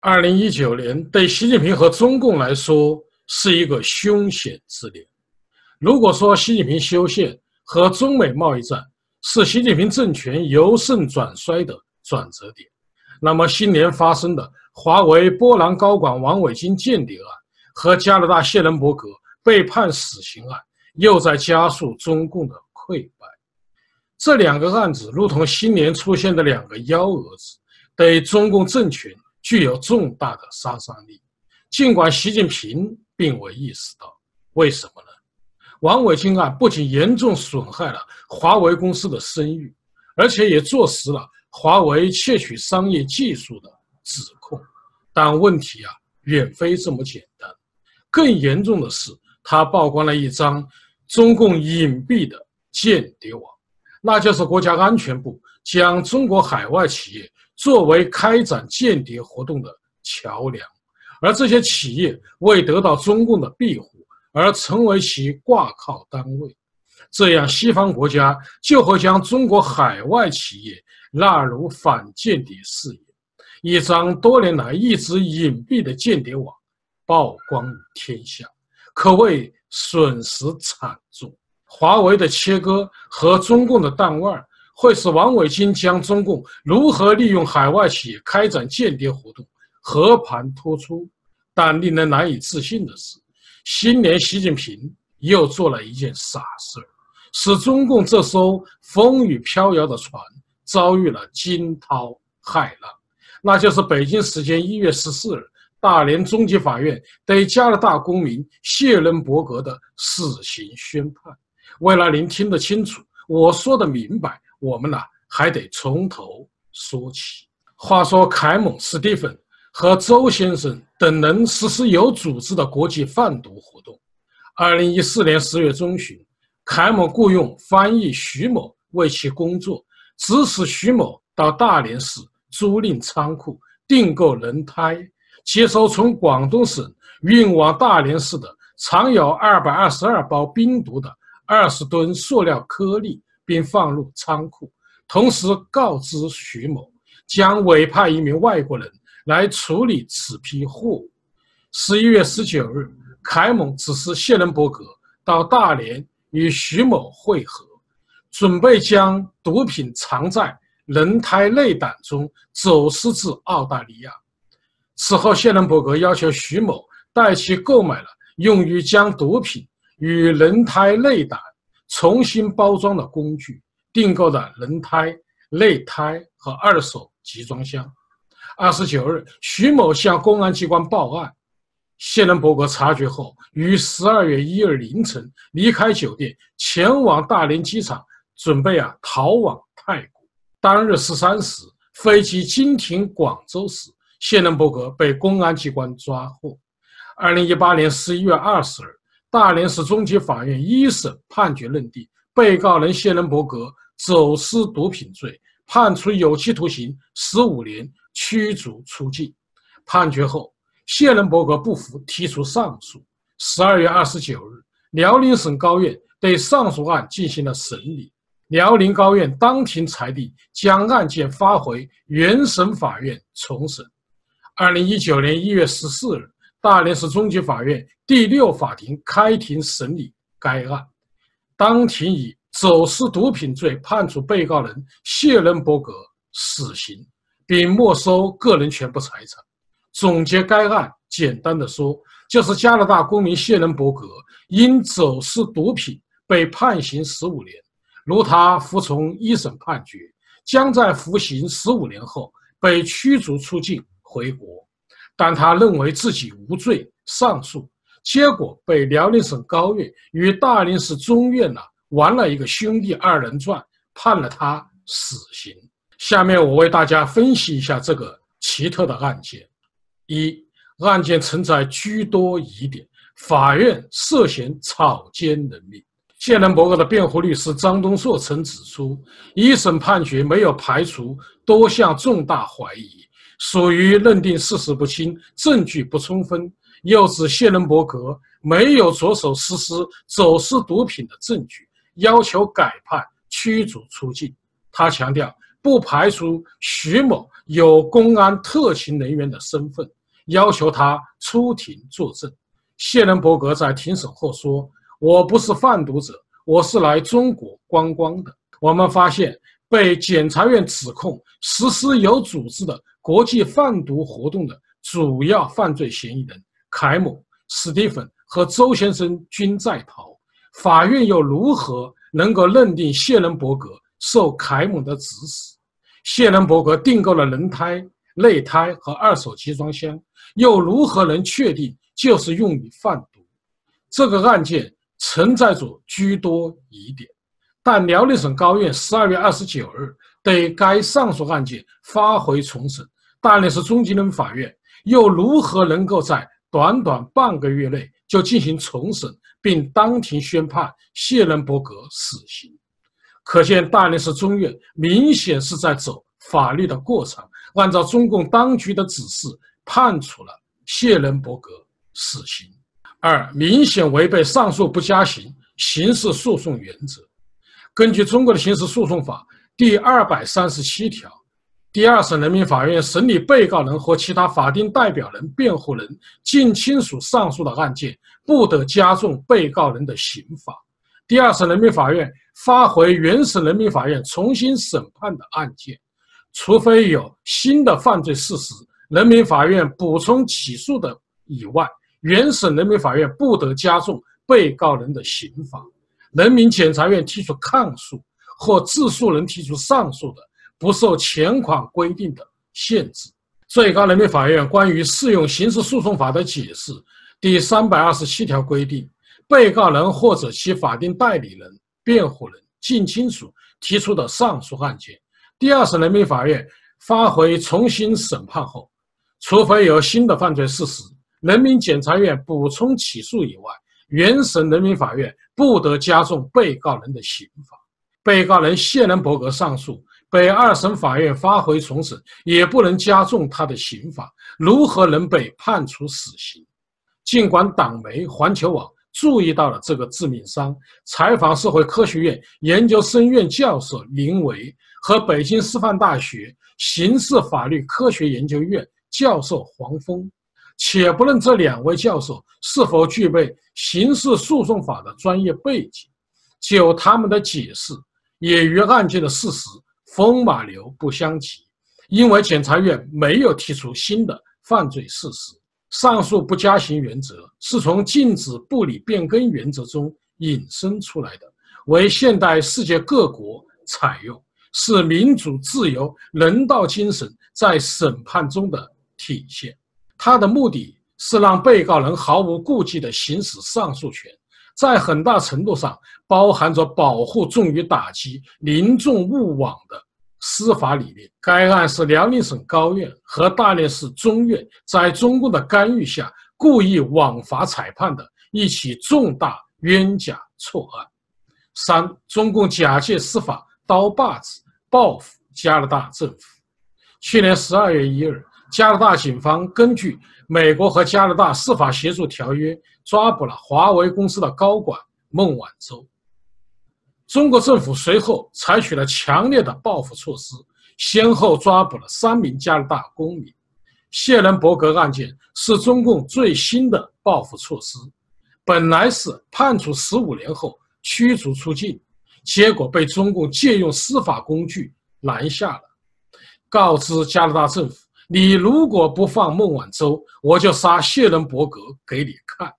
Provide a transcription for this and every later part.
二零一九年对习近平和中共来说是一个凶险之年。如果说习近平修宪和中美贸易战是习近平政权由盛转衰的转折点，那么新年发生的华为波兰高管王伟金间谍案和加拿大谢伦伯格被判死刑案，又在加速中共的溃败。这两个案子如同新年出现的两个幺蛾子，对中共政权。具有重大的杀伤力，尽管习近平并未意识到，为什么呢？王伟金案不仅严重损害了华为公司的声誉，而且也坐实了华为窃取商业技术的指控。但问题啊，远非这么简单。更严重的是，他曝光了一张中共隐蔽的间谍网，那就是国家安全部将中国海外企业。作为开展间谍活动的桥梁，而这些企业为得到中共的庇护而成为其挂靠单位，这样西方国家就会将中国海外企业纳入反间谍视野。一张多年来一直隐蔽的间谍网曝光于天下，可谓损失惨重。华为的切割和中共的弹腕。会使王伟金将中共如何利用海外企业开展间谍活动和盘托出，但令人难以置信的是，新年习近平又做了一件傻事儿，使中共这艘风雨飘摇的船遭遇了惊涛骇浪。那就是北京时间一月十四日，大连中级法院对加拿大公民谢伦伯格的死刑宣判。为了您听得清楚，我说的明白。我们呢还得从头说起。话说，凯蒙·史蒂芬和周先生等人实施有组织的国际贩毒活动。二零一四年十月中旬，凯蒙雇佣翻译徐某为其工作，指使徐某到大连市租赁仓库订购轮胎，接收从广东省运往大连市的藏有二百二十二包冰毒的二十吨塑料颗粒。并放入仓库，同时告知徐某将委派一名外国人来处理此批货物。十一月十九日，凯蒙指示谢伦伯格到大连与徐某会合，准备将毒品藏在轮胎内胆中，走私至澳大利亚。此后，谢伦伯格要求徐某带其购买了用于将毒品与轮胎内胆。重新包装的工具，订购的轮胎、内胎和二手集装箱。二十九日，徐某向公安机关报案，谢伦伯格察觉后，于十二月一日凌晨离开酒店，前往大连机场，准备啊逃往泰国。当日十三时，飞机经停广州时，谢伦伯格被公安机关抓获。二零一八年十一月二十日。大连市中级法院一审判决认定，被告人谢伦伯格走私毒品罪，判处有期徒刑十五年，驱逐出境。判决后，谢伦伯格不服，提出上诉。十二月二十九日，辽宁省高院对上诉案进行了审理。辽宁高院当庭裁定，将案件发回原审法院重审。二零一九年一月十四日。大连市中级法院第六法庭开庭审理该案，当庭以走私毒品罪判处被告人谢伦伯格死刑，并没收个人全部财产。总结该案，简单的说，就是加拿大公民谢伦伯格因走私毒品被判刑十五年，如他服从一审判决，将在服刑十五年后被驱逐出境回国。但他认为自己无罪，上诉，结果被辽宁省高院与大连市中院呢玩了一个兄弟二人转，判了他死刑。下面我为大家分析一下这个奇特的案件。一，案件存在居多疑点，法院涉嫌草菅人命。谢伦伯格的辩护律师张东硕曾指出，一审判决没有排除多项重大怀疑。属于认定事实不清、证据不充分，又指谢伦伯格没有着手实施走私毒品的证据，要求改判、驱逐出境。他强调，不排除徐某有公安特勤人员的身份，要求他出庭作证。谢伦伯格在庭审后说：“我不是贩毒者，我是来中国观光的。”我们发现，被检察院指控实施有组织的国际贩毒活动的主要犯罪嫌疑人凯某、史蒂芬和周先生均在逃。法院又如何能够认定谢伦伯格受凯某的指使？谢伦伯格订购了轮胎、内胎和二手集装箱，又如何能确定？就是用于贩毒，这个案件存在着诸多疑点，但辽宁省高院十二月二十九日对该上诉案件发回重审。大连市中级人民法院又如何能够在短短半个月内就进行重审，并当庭宣判谢伦伯格死刑？可见大连市中院明显是在走法律的过程，按照中共当局的指示判处了谢伦伯格。死刑，二明显违背上诉不加刑刑事诉讼原则。根据中国的刑事诉讼法第二百三十七条，第二审人民法院审理被告人和其他法定代表人、辩护人、近亲属上诉的案件，不得加重被告人的刑罚。第二审人民法院发回原审人民法院重新审判的案件，除非有新的犯罪事实，人民法院补充起诉的以外。原审人民法院不得加重被告人的刑罚，人民检察院提出抗诉或自诉人提出上诉的，不受前款规定的限制。最高人民法院关于适用刑事诉讼法的解释第三百二十七条规定，被告人或者其法定代理人、辩护人、近亲属提出的上诉案件，第二审人民法院发回重新审判后，除非有新的犯罪事实。人民检察院补充起诉以外，原审人民法院不得加重被告人的刑罚。被告人谢伦伯格上诉，被二审法院发回重审，也不能加重他的刑罚。如何能被判处死刑？尽管党媒环球网注意到了这个致命伤，采访社会科学院研究生院教授林维和北京师范大学刑事法律科学研究院教授黄峰。且不论这两位教授是否具备刑事诉讼法的专业背景，就他们的解释，也与案件的事实风马牛不相及。因为检察院没有提出新的犯罪事实，上诉不加刑原则是从禁止不理变更原则中引申出来的，为现代世界各国采用，是民主、自由、人道精神在审判中的体现。他的目的是让被告人毫无顾忌地行使上诉权，在很大程度上包含着保护重于打击、宁纵勿枉的司法理念。该案是辽宁省高院和大连市中院在中共的干预下故意枉法裁判的一起重大冤假错案。三、中共假借司法刀把子报复加拿大政府。去年十二月一日。加拿大警方根据美国和加拿大司法协助条约，抓捕了华为公司的高管孟晚舟。中国政府随后采取了强烈的报复措施，先后抓捕了三名加拿大公民。谢伦伯格案件是中共最新的报复措施，本来是判处十五年后驱逐出境，结果被中共借用司法工具拦下了，告知加拿大政府。你如果不放孟晚舟，我就杀谢伦伯格给你看。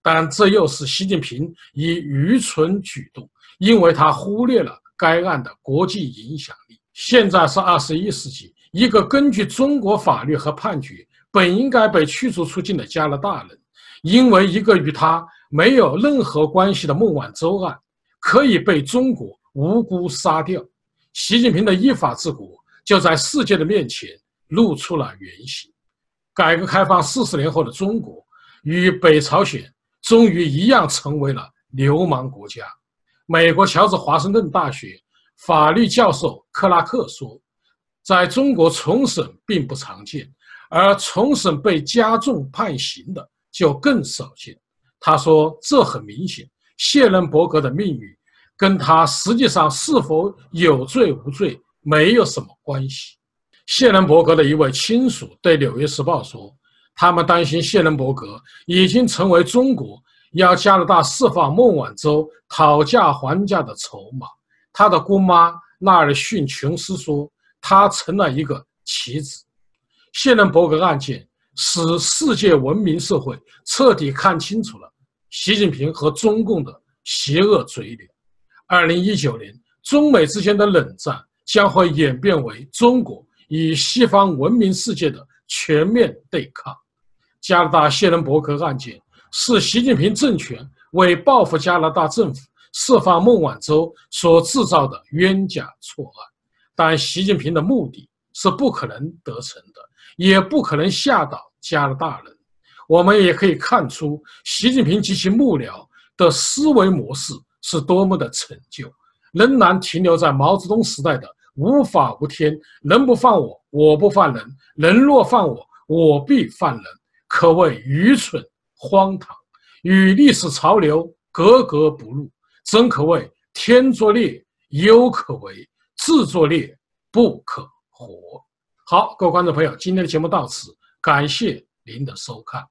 但这又是习近平以愚蠢举动，因为他忽略了该案的国际影响力。现在是二十一世纪，一个根据中国法律和判决本应该被驱逐出境的加拿大人，因为一个与他没有任何关系的孟晚舟案，可以被中国无辜杀掉。习近平的依法治国就在世界的面前。露出了原形。改革开放四十年后的中国，与北朝鲜终于一样成为了流氓国家。美国乔治华盛顿大学法律教授克拉克说：“在中国重审并不常见，而重审被加重判刑的就更少见。”他说：“这很明显，谢伦伯格的命运跟他实际上是否有罪无罪没有什么关系。谢伦伯格的一位亲属对《纽约时报》说：“他们担心谢伦伯格已经成为中国要加拿大释放孟晚舟讨价还价的筹码。”他的姑妈纳尔逊琼斯说：“他成了一个棋子。”谢伦伯格案件使世界文明社会彻底看清楚了习近平和中共的邪恶嘴脸。二零一九年，中美之间的冷战将会演变为中国。与西方文明世界的全面对抗。加拿大谢伦伯格案件是习近平政权为报复加拿大政府释放孟晚舟所制造的冤假错案，但习近平的目的是不可能得逞的，也不可能吓倒加拿大人。我们也可以看出，习近平及其幕僚的思维模式是多么的陈旧，仍然停留在毛泽东时代的。无法无天，人不犯我，我不犯人；人若犯我，我必犯人，可谓愚蠢荒唐，与历史潮流格格不入，真可谓天作孽，犹可为；自作孽，不可活。好，各位观众朋友，今天的节目到此，感谢您的收看。